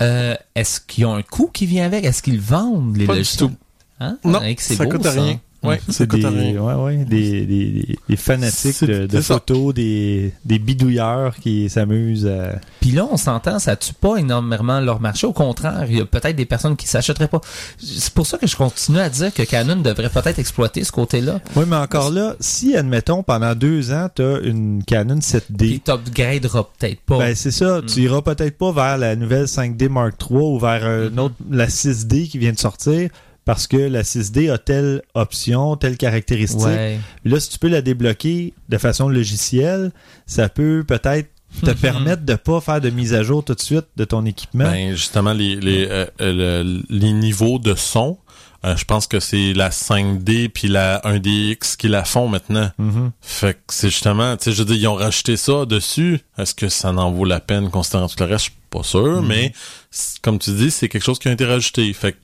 Euh, Est-ce qu'ils ont un coût qui vient avec? Est-ce qu'ils vendent les Pas du logiciels? tout. Hein? Non, c'est ça beau, coûte rien. Ouais, C'est des, ouais, ouais, des, des, des- des fanatiques de, photos, des, des bidouilleurs qui s'amusent à... Puis là, on s'entend, ça tue pas énormément leur marché. Au contraire, il y a peut-être des personnes qui s'achèteraient pas. C'est pour ça que je continue à dire que Canon devrait peut-être exploiter ce côté-là. Oui, mais encore là, si, admettons, pendant deux ans, tu as une Canon 7D, Puis t'upgraderas peut-être pas. ben c'est ça, tu iras peut-être pas vers la nouvelle 5D Mark III ou vers un Mhm. autre, la 6D qui vient de sortir, parce que la 6D a telle option, telle caractéristique. ouais. Là, si tu peux la débloquer de façon logicielle, ça peut peut-être te (laughs) permettre de pas faire de mise à jour tout de suite de ton équipement. Ben, justement, les, les, euh, euh, le- les niveaux de son, euh, je pense que c'est la 5D puis la 1DX qui la font maintenant. Mhm. Fait que c'est justement, tu sais, je veux dire, ils ont rajouté ça dessus. Est-ce que ça en vaut la peine considérant tout le reste? Je suis pas sûr, mais c- comme tu dis, c'est quelque chose qui a été rajouté. Fait que,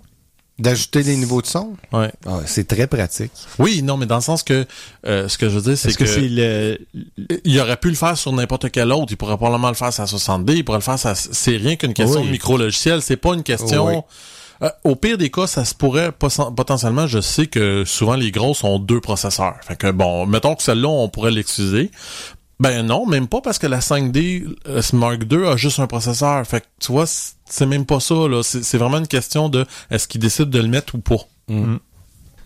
D'ajouter des niveaux de son, ouais. ah, c'est très pratique. Oui, non, mais dans le sens que, euh, ce que je veux dire, c'est que, que, c'est le... il aurait pu le faire sur n'importe quel autre. Il pourrait probablement le faire sur la 60D. Il pourrait le faire sur la- C'est rien qu'une question Oui. de micro-logiciel. C'est pas une question... Oui. Euh, au pire des cas, ça se pourrait potentiellement. Je sais que souvent les grosses ont deux processeurs. Fait que bon, mettons que celle-là, on pourrait l'excuser. Ben non, même pas parce que la 5D euh, Mark II a juste un processeur. Fait que tu vois, c'est même pas ça. là. C'est c'est vraiment une question de est-ce qu'ils décident de le mettre ou pas?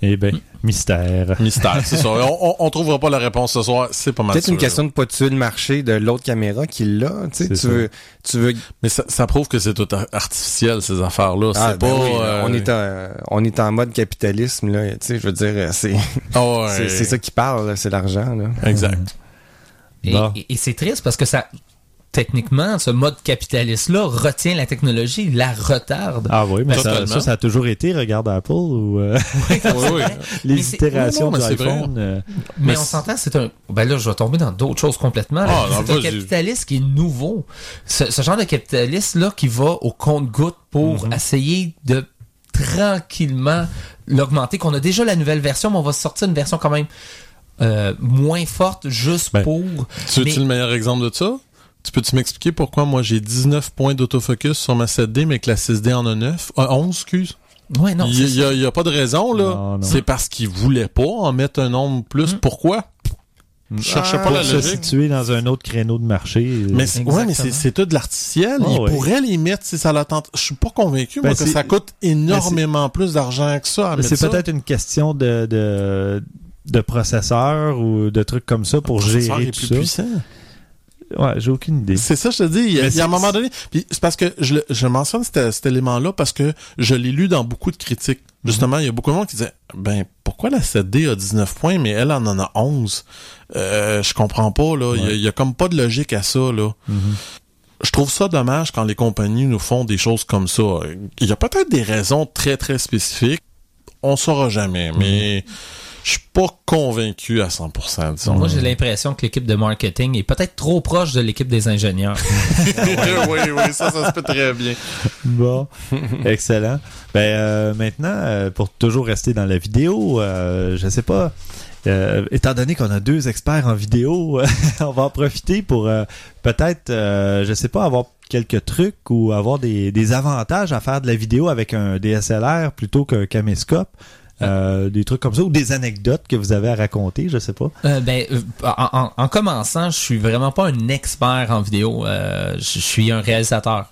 Eh ben, mystère. Mystère, c'est ça. (laughs) On, on, on trouvera pas la réponse ce soir. C'est pas mal. Peut-être une question de pas tuer le marché de l'autre caméra qui l'a. Tu sais, veux, tu veux. Mais ça, ça prouve que c'est tout ar- artificiel, ces affaires-là. Ah, c'est ben pas... oui, euh, on est en, on est en mode capitalisme là. Tu sais, je veux dire, c'est, ah ouais. (laughs) c'est, c'est ça qui parle, c'est l'argent là. Exact. Et, Bon. et- et c'est triste parce que ça, techniquement, ce mode capitaliste-là retient la technologie, la retarde. Ah oui, mais ça, ça, ça a toujours été, regarde Apple, ou euh, oui, (laughs) oui. les itérations de l'iPhone. euh, Mais Mais on s'entend, c'est un. Ben là, je vais tomber dans d'autres choses complètement. Ah, non, c'est un capitaliste qui est nouveau. Ce, ce genre de capitaliste-là qui va au compte-goutte pour Mhm. essayer de tranquillement l'augmenter, qu'on a déjà la nouvelle version, mais on va sortir une version quand même euh, moins forte juste Ben, pour. Tu Mais- veux-tu le meilleur exemple de ça? Tu peux-tu m'expliquer pourquoi moi j'ai 19 points d'autofocus sur ma 7D, mais que la 6D en a 9? Ah, 11, excuse? Ouais, non, Il c'est y, a- il y a pas de raison, là. C'est parce qu'ils voulaient pas en mettre un nombre plus. Mm. Pourquoi? Je cherchais Ah, pas la pour se logique. situer dans un autre créneau de marché. Mais c'est, ouais, mais c'est, c'est tout de l'artificiel. Ah Ils ouais. pourraient les mettre si ça l'attente. Je suis pas convaincu, Ben, moi, que ça coûte énormément plus d'argent que ça mettre c'est peut-être une question de, de, de processeur ou de trucs comme ça pour gérer est tout plus ça. puissant. Ouais, j'ai aucune idée. C'est ça, je te dis. Il y a, Mais il y a un moment donné. Puis c'est parce que je, je mentionne cet, cet élément-là parce que je l'ai lu dans beaucoup de critiques. Justement, il y a beaucoup de monde qui disait Ben, pourquoi la 7D a 19 points, mais elle en en a 11? Euh, je comprends pas, là. Il y a- Ouais. il y, a comme pas de logique à ça, là. Mhm. Je trouve ça dommage quand les compagnies nous font des choses comme ça. Il y a peut-être des raisons très, très spécifiques. On saura jamais, mais je suis pas convaincu à 100%, disons. Moi, j'ai l'impression que l'équipe de marketing est peut-être trop proche de l'équipe des ingénieurs. (laughs) oui, oui, ça, ça se peut très bien. Bon, excellent. Ben euh, maintenant, euh, pour toujours rester dans la vidéo, euh, je sais pas. euh, étant donné qu'on a deux experts en vidéo, (laughs) on va en profiter pour euh, peut-être, euh, je sais pas, avoir quelques trucs ou avoir des, des avantages à faire de la vidéo avec un DSLR plutôt qu'un caméscope. Euh, des trucs comme ça ou des anecdotes que vous avez à raconter, je sais pas. Euh, ben, euh, en, en- en commençant, je suis vraiment pas un expert en vidéo. Euh, je suis un réalisateur.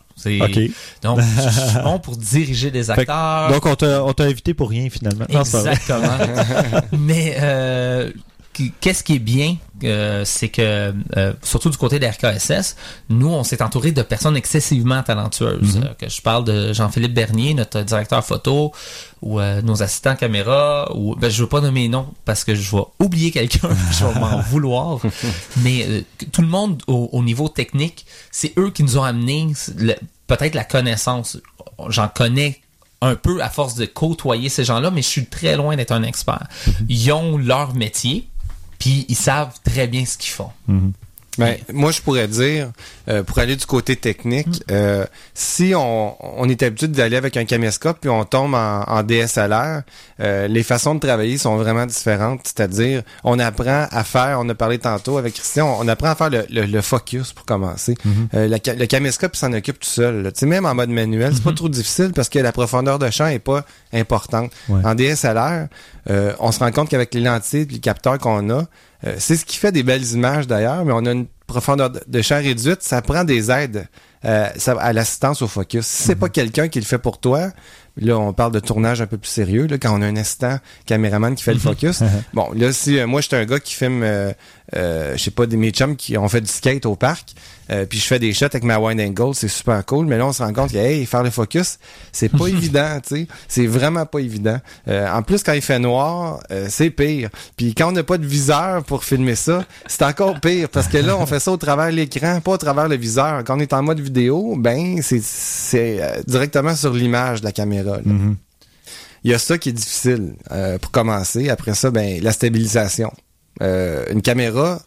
Donc, je suis (laughs) bon pour diriger des que- acteurs. Donc on t'a invité pour rien finalement. Non, c'est pas vrai. Exactement. (laughs) Mais euh, qu'est-ce qui est bien, euh, c'est que euh, surtout du côté des RKSS, nous on s'est entouré de personnes excessivement talentueuses. Mhm. Euh, que je parle de Jean-Philippe Bernier, notre directeur photo, ou euh, nos assistants caméra, ou ben, je veux pas nommer les noms parce que je vais oublier quelqu'un, (laughs) je vais m'en vouloir. Mais euh, tout le monde au, au niveau technique, c'est eux qui nous ont amené peut-être la connaissance. J'en connais un peu à force de côtoyer ces gens-là, mais je suis très loin d'être un expert. Ils ont leur métier, puis ils savent très bien ce qu'ils font. Mhm. Ben, moi, je pourrais dire, euh, pour aller du côté technique, Mm. euh, si on, on est habitué d'aller avec un caméscope puis on tombe en, en DSLR, euh, les façons de travailler sont vraiment différentes. C'est-à-dire, on apprend à faire, on a parlé tantôt avec Christian, on apprend à faire le, le- le focus pour commencer. Mm-hmm. Euh, la le caméscope s'en occupe tout seul. là. Tu sais, même en mode manuel, c'est pas Mm-hmm. trop difficile parce que la profondeur de champ est pas importante. Ouais. En DSLR, euh, on se rend compte qu'avec les lentilles et les capteurs qu'on a, euh, c'est ce qui fait des belles images d'ailleurs, mais on a une profondeur de- champ réduite, ça prend des aides euh, ça- à l'assistance au focus. Si c'est pas quelqu'un qui le fait pour toi, là on parle de tournage un peu plus sérieux, là, quand on a un assistant caméraman qui fait le focus. (laughs) bon, là si euh, moi j'étais un gars qui filme, euh, euh, je sais pas, des mes chums qui ont fait du skate au parc, euh, puis je fais des shots avec ma wide angle, c'est super cool, mais là on se rend compte que hey, faire le focus, c'est pas (laughs) évident, tu sais, c'est vraiment pas évident. Euh, en plus quand il fait noir, euh, c'est pire. Puis quand on n'a pas de viseur pour filmer ça, c'est encore pire parce que là on fait ça au travers de l'écran, pas au travers le viseur. Quand on est en mode vidéo, ben c'est c'est directement sur l'image de la caméra. Là. Il y a ça qui est difficile euh, pour commencer. Après ça, ben la stabilisation. Euh, une caméra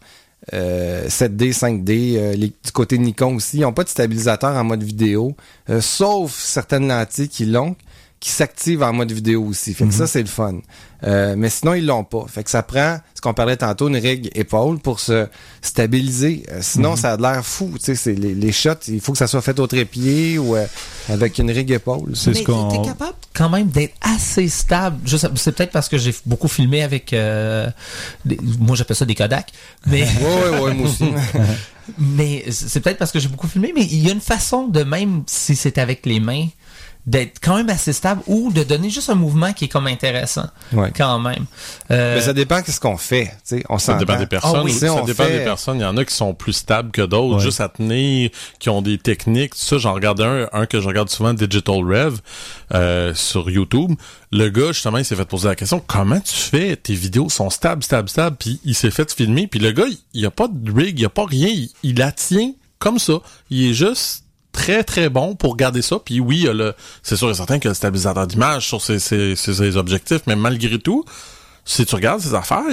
euh, 7D, 5D, euh, les- du côté de Nikon aussi, ils n'ont pas de stabilisateur en mode vidéo, sauf certaines lentilles qui l'ont, qui s'activent en mode vidéo aussi. Fait que ça, c'est le fun. Euh, mais sinon, ils l'ont pas. Fait que ça prend, ce qu'on parlait tantôt, une rig épaule pour se stabiliser. Euh, sinon, ça a l'air fou. Tu sais, c'est les, les shots, il faut que ça soit fait au trépied ou euh, avec une rig épaule. C'est Mais ce qu'on. t'es capable quand même d'être assez stable. C'est peut-être parce que j'ai beaucoup filmé avec, euh, des- moi j'appelle ça des Kodak, mais (laughs) Ouais, ouais, ouais, moi aussi. (laughs) mais c'est peut-être parce que j'ai beaucoup filmé. Mais il y a une façon de même si c'est avec les mains d'être quand même assez stable ou de donner juste un mouvement qui est comme intéressant Ouais. quand même. Euh, Mais ça dépend qu'est-ce qu'on fait. tu sais. On Ça dépend des personnes. Ah oui. aussi. Si ça on dépend fait- des personnes. Il y en a qui sont plus stables que d'autres, Ouais. juste à tenir, qui ont des techniques. Tout ça, j'en regarde un, un que je regarde souvent, Digital Rev, euh, sur YouTube. Le gars, justement, il s'est fait poser la question, comment tu fais? Tes vidéos sont stables, stables, stables. Puis il s'est fait filmer. Puis le gars, il, il a pas de rig, il a pas rien. Il, il la tient comme ça. Il est juste très très bon pour garder ça. Puis oui c'est sûr et certain que le stabilisateur d'image sur ses- ses objectifs mais malgré tout si tu regardes ses affaires,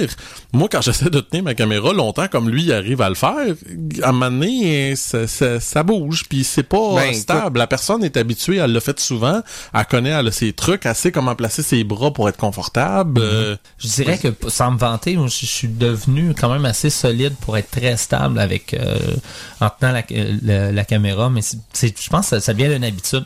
moi, quand j'essaie de tenir ma caméra longtemps comme lui il arrive à le faire, à un moment donné, ça, ça, ça bouge, puis c'est pas Ben, stable. La personne est habituée, elle l'a fait souvent, elle connaît, elle a ses trucs, elle sait comment placer ses bras pour être confortable. euh, Je dirais que sans me vanter, moi, je je suis devenu quand même assez solide pour être très stable avec euh, en tenant la, la- la caméra, mais je pense que ça, ça vient d'une habitude.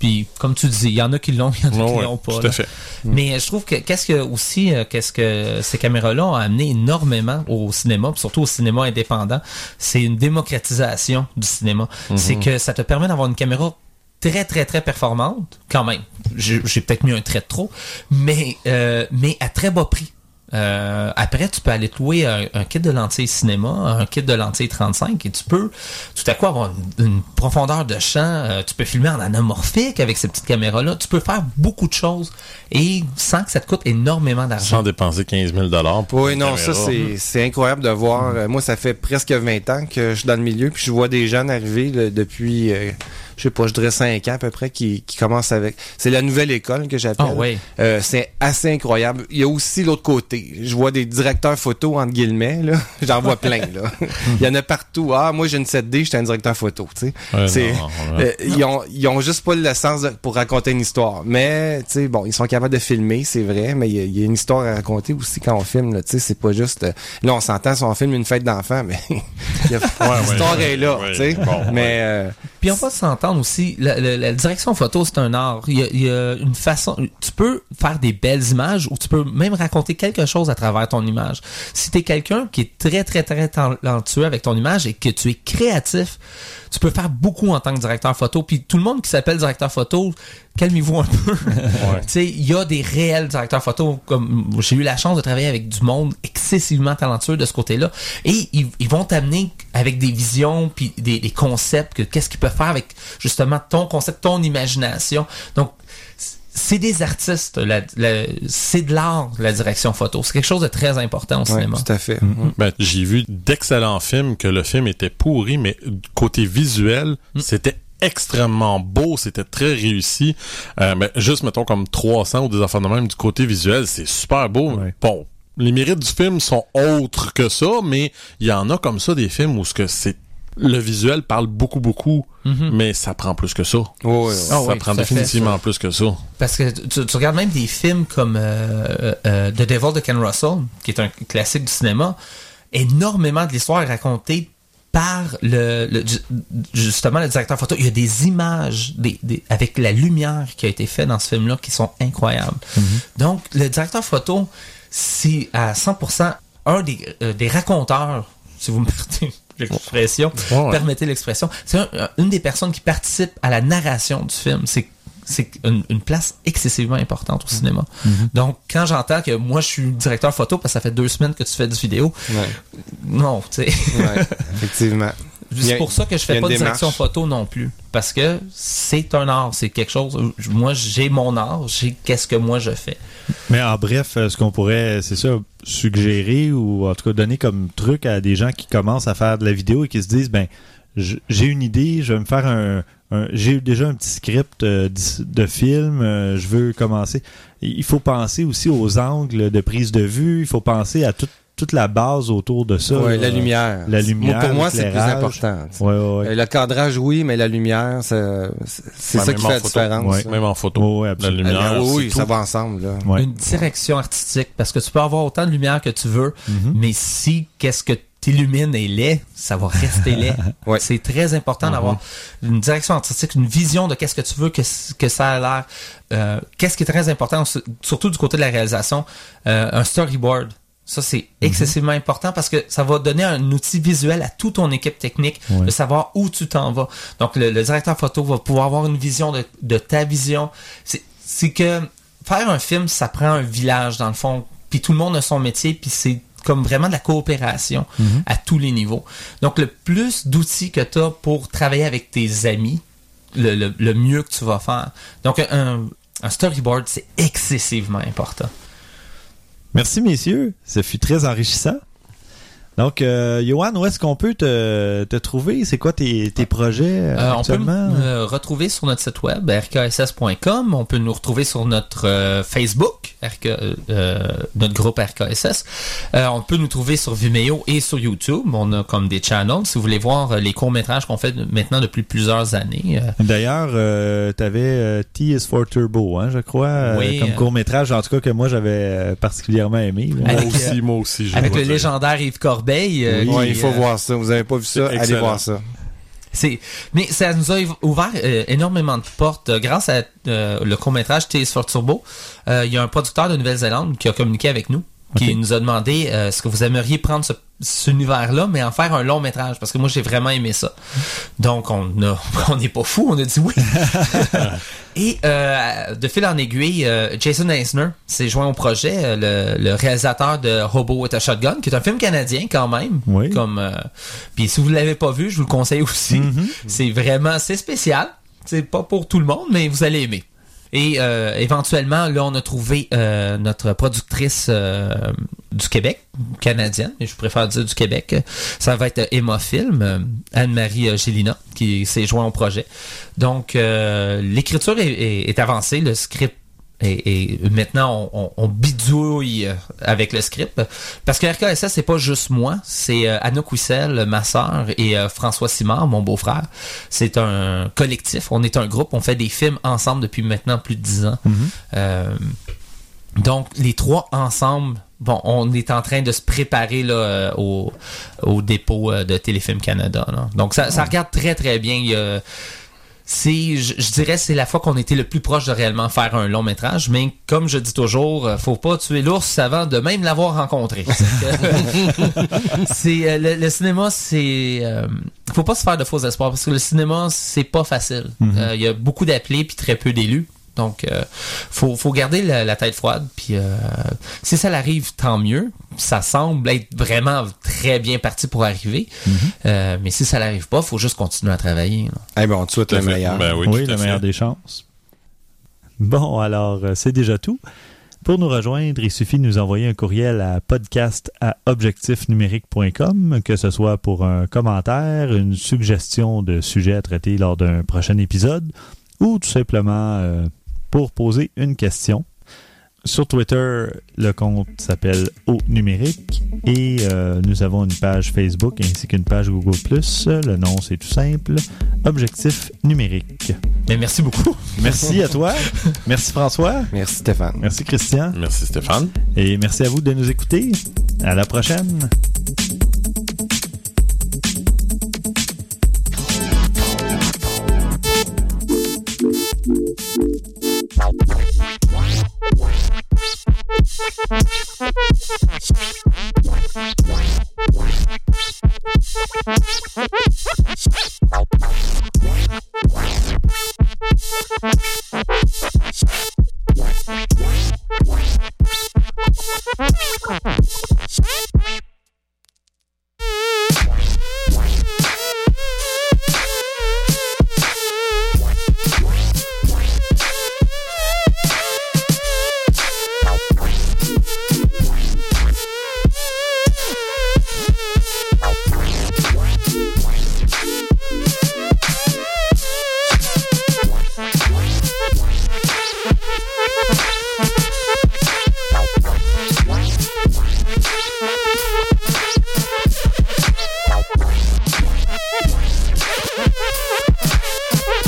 Puis comme tu dis, il y en a qui l'ont, (laughs) il y en a qui ouais, l'ont pas. tout là. à fait. Mais je trouve que qu'est-ce que aussi euh, qu'est-ce que ces caméras-là ont amené énormément au cinéma, puis surtout au cinéma indépendant, c'est une démocratisation du cinéma. C'est que ça te permet d'avoir une caméra très très très performante quand même. J'ai j'ai peut-être mis un trait de trop, mais euh, mais à très bas prix. Euh, après, tu peux aller te louer un, un kit de lentilles cinéma, un kit de lentilles 35 et tu peux tout à coup avoir une, une profondeur de champ. euh, tu peux filmer en anamorphique avec ces petites caméras-là. Tu peux faire beaucoup de choses et sans que ça te coûte énormément d'argent. Sans dépenser 15 000 pour Oui, non, caméra. ça, c'est, c'est incroyable de voir. Euh, moi, ça fait presque 20 ans que je suis dans le milieu, puis je vois des jeunes arriver là, depuis, euh, je sais pas, je dirais 5 ans à peu près, qui, qui commencent avec... C'est la nouvelle école que j'appelle. Ah oui. Euh, c'est assez incroyable. Il y a aussi l'autre côté. Je vois des directeurs photo, entre guillemets, là. (laughs) J'en vois plein, là. (laughs) Il y en a partout. Ah, moi, j'ai une 7D, j'étais un directeur photo, tu sais. Ouais, non, ouais. euh, ils, ont, ils ont juste pas le sens de- pour raconter une histoire. Mais, tu sais, bon, ils sont capables de filmer, c'est vrai, mais il y, a- il y a une histoire à raconter aussi quand on filme, là. Tu sais, c'est pas juste... euh, là, on s'entend si on filme une fête d'enfant, mais (laughs) a- ouais, l'histoire ouais, est là, tu sais. bon, mais... Puis on va s'entendre aussi, la, la- la direction photo, c'est un art. Il y, a, il y a une façon, tu peux faire des belles images ou tu peux même raconter quelque chose à travers ton image. Si tu es quelqu'un qui est très, très, très talentueux avec ton image et que tu es créatif, tu peux faire beaucoup en tant que directeur photo. Puis tout le monde qui s'appelle directeur photo, calmez-vous un peu. (laughs) Tu sais, il y a des réels directeurs photo. Comme j'ai eu la chance de travailler avec du monde excessivement talentueux de ce côté-là, et ils, ils vont t'amener avec des visions puis des, des concepts que qu'est-ce qu'ils peuvent faire avec justement ton concept, ton imagination. Donc c'est des artistes, la- la- c'est de l'art, la direction photo. C'est quelque chose de très important au ouais, cinéma. tout à fait. Ben, j'ai vu d'excellents films que le film était pourri, mais côté visuel, Mm. c'était extrêmement beau, c'était très réussi. Euh, mais juste, mettons, comme 300 ou des affaires de même, du côté visuel, c'est super beau. Ouais. Bon, les mérites du film sont autres que ça, mais il y en a comme ça des films où ce que c'est le visuel parle beaucoup beaucoup, Mhm. mais ça prend plus que ça. Ouais. Ah ça oui, prend fait, définitivement plus que ça. Parce que tu, tu regardes même des films comme euh, euh, The Devil de Ken Russell, qui est un classique du cinéma, énormément de l'histoire est racontée par le, le- ju- justement le directeur photo. Il y a des images des, des- avec la lumière qui a été faite dans ce film-là qui sont incroyables. Donc, le directeur photo, c'est à 100% un des, euh, des raconteurs, si vous me permettez l'expression, Ouais, permettez l'expression. C'est un- un- une des personnes qui participe à la narration du film. C'est c'est une, une place excessivement importante au cinéma. Donc, quand j'entends que moi, je suis directeur photo parce que ça fait deux semaines que tu fais du vidéo, Ouais, non, tu sais. ouais, effectivement. (laughs) C'est pour ça que je fais pas de démarche. direction photo non plus. Parce que c'est un art, c'est quelque chose. Moi, j'ai mon art, j'ai qu'est-ce que moi je fais. Mais en bref, euh, ce qu'on pourrait, c'est ça, suggérer ou en tout cas donner comme truc à des gens qui commencent à faire de la vidéo et qui se disent, ben, j'ai une idée, je vais me faire un, un- j'ai déjà un petit script euh, de film, euh, je veux commencer. Il faut penser aussi aux angles de prise de vue, il faut penser à toute toute la base autour de ça. Ouais, là. la lumière. La lumière, pour moi, c'est le plus important. Ouais, ouais, ouais. Euh, Le cadrage, oui, mais la lumière, c'est ça qui fait la photo. différence. Même en photo. La absolument. lumière, Ah, oui, ça tout. va ensemble. Là. Ouais. Une direction artistique, parce que tu peux avoir autant de lumière que tu veux, Mhm. mais si qu'est-ce que t'illumines est laid, ça va rester laid. (laughs) Ouais. C'est très important d'avoir une direction artistique, une vision de qu'est-ce que tu veux que, que ça a l'air. Euh, qu'est-ce qui est très important, surtout du côté de la réalisation, euh, un storyboard. Ça, c'est excessivement important parce que ça va donner un outil visuel à toute ton équipe technique Ouais. de savoir où tu t'en vas. Donc, le, le directeur photo va pouvoir avoir une vision de, de ta vision. C'est que faire un film, ça prend un village, dans le fond. Puis tout le monde a son métier, puis c'est comme vraiment de la coopération à tous les niveaux. Donc, le plus d'outils que tu as pour travailler avec tes amis, le, le- le mieux que tu vas faire. Donc, un, un storyboard, c'est excessivement important. Merci, messieurs. Ce fut très enrichissant. Donc, euh, Johan, où est-ce qu'on peut te, te trouver? C'est quoi tes, tes projets euh, Euh, on peut me retrouver sur notre site web rkss.com. On peut nous retrouver sur notre euh, Facebook, RK, euh, notre groupe RKSS. Euh, on peut nous trouver sur Vimeo et sur YouTube. On a comme des channels. Si vous voulez voir euh, les courts métrages qu'on fait maintenant depuis plusieurs années. euh, D'ailleurs, euh, tu avais T is for Turbo, hein, je crois, euh, Oui, comme euh, court-métrage, en tout cas que moi j'avais euh, particulièrement aimé. là. Moi aussi, moi aussi. avec le dire. légendaire Yves Euh, qui, il faut euh, voir ça. Vous avez pas vu ça? Allez voir ça. C'est, mais ça nous a ouvert euh, énormément de portes. Euh, grâce à euh, le court-métrage T is for Turbo, euh, il y a un producteur de Nouvelle-Zélande qui a communiqué avec nous, qui nous a demandé euh, est-ce que vous aimeriez prendre ce, cet univers-là, mais en faire un long métrage, parce que moi j'ai vraiment aimé ça. Donc on a, (laughs) on n'est pas fou, on a dit oui. (laughs) Et euh, de fil en aiguille, euh, Jason Eisner s'est joint au projet, euh, le, le réalisateur de Hobo with a Shotgun, qui est un film canadien quand même. Oui. Comme, euh, puis si vous l'avez pas vu, je vous le conseille aussi. C'est vraiment, c'est spécial. C'est pas pour tout le monde, mais vous allez aimer. Et euh, éventuellement, là, on a trouvé euh, notre productrice euh, du Québec, canadienne, mais je préfère dire du Québec. Ça va être Emma Film, euh, Anne-Marie euh, Gélina, qui s'est joint au projet. Donc, euh, l'écriture est avancée, le script et, et maintenant, on, on- on bidouille euh, avec le script. Parce que RKSS, c'est pas juste moi, c'est euh, Anna Couissel, ma sœur, et euh, François Simard, mon beau-frère. C'est un collectif, on est un groupe, on fait des films ensemble depuis maintenant plus de dix ans. Euh, donc, les trois ensemble, bon, on est en train de se préparer là, euh, au, au dépôt euh, de Téléfilm Canada. là. Donc, ça, ça regarde très, très bien. Il y a- c'est, je, je dirais, c'est la fois qu'on était le plus proche de réellement faire un long métrage. Mais comme je dis toujours, euh, faut pas tuer l'ours avant de même l'avoir rencontré. (laughs) C'est euh, le, le cinéma, c'est, euh, faut pas se faire de faux espoirs parce que le cinéma, c'est pas facile. Euh, Il y a beaucoup d'appelés puis très peu d'élus. Donc, euh, faut, faut garder la, la tête froide. Puis, euh, si ça l'arrive, tant mieux. Ça semble être vraiment très bien parti pour arriver. Euh, mais si ça l'arrive pas, faut juste continuer à travailler. Eh ben, on te souhaite le meilleur. Ben oui, fait. meilleure des chances. Bon, alors, c'est déjà tout. Pour nous rejoindre, il suffit de nous envoyer un courriel à podcast à objectifnumérique.com, que ce soit pour un commentaire, une suggestion de sujet à traiter lors d'un prochain épisode, ou tout simplement euh, pour poser une question. Sur Twitter, le compte s'appelle Au Numérique et euh, nous avons une page Facebook ainsi qu'une page Google+. Le nom, c'est tout simple, Objectif Numérique. Mais merci beaucoup. (laughs) Merci à toi. Merci François. Merci Stéphane. Merci Christian. Merci Stéphane. Et merci à vous de nous écouter. À la prochaine.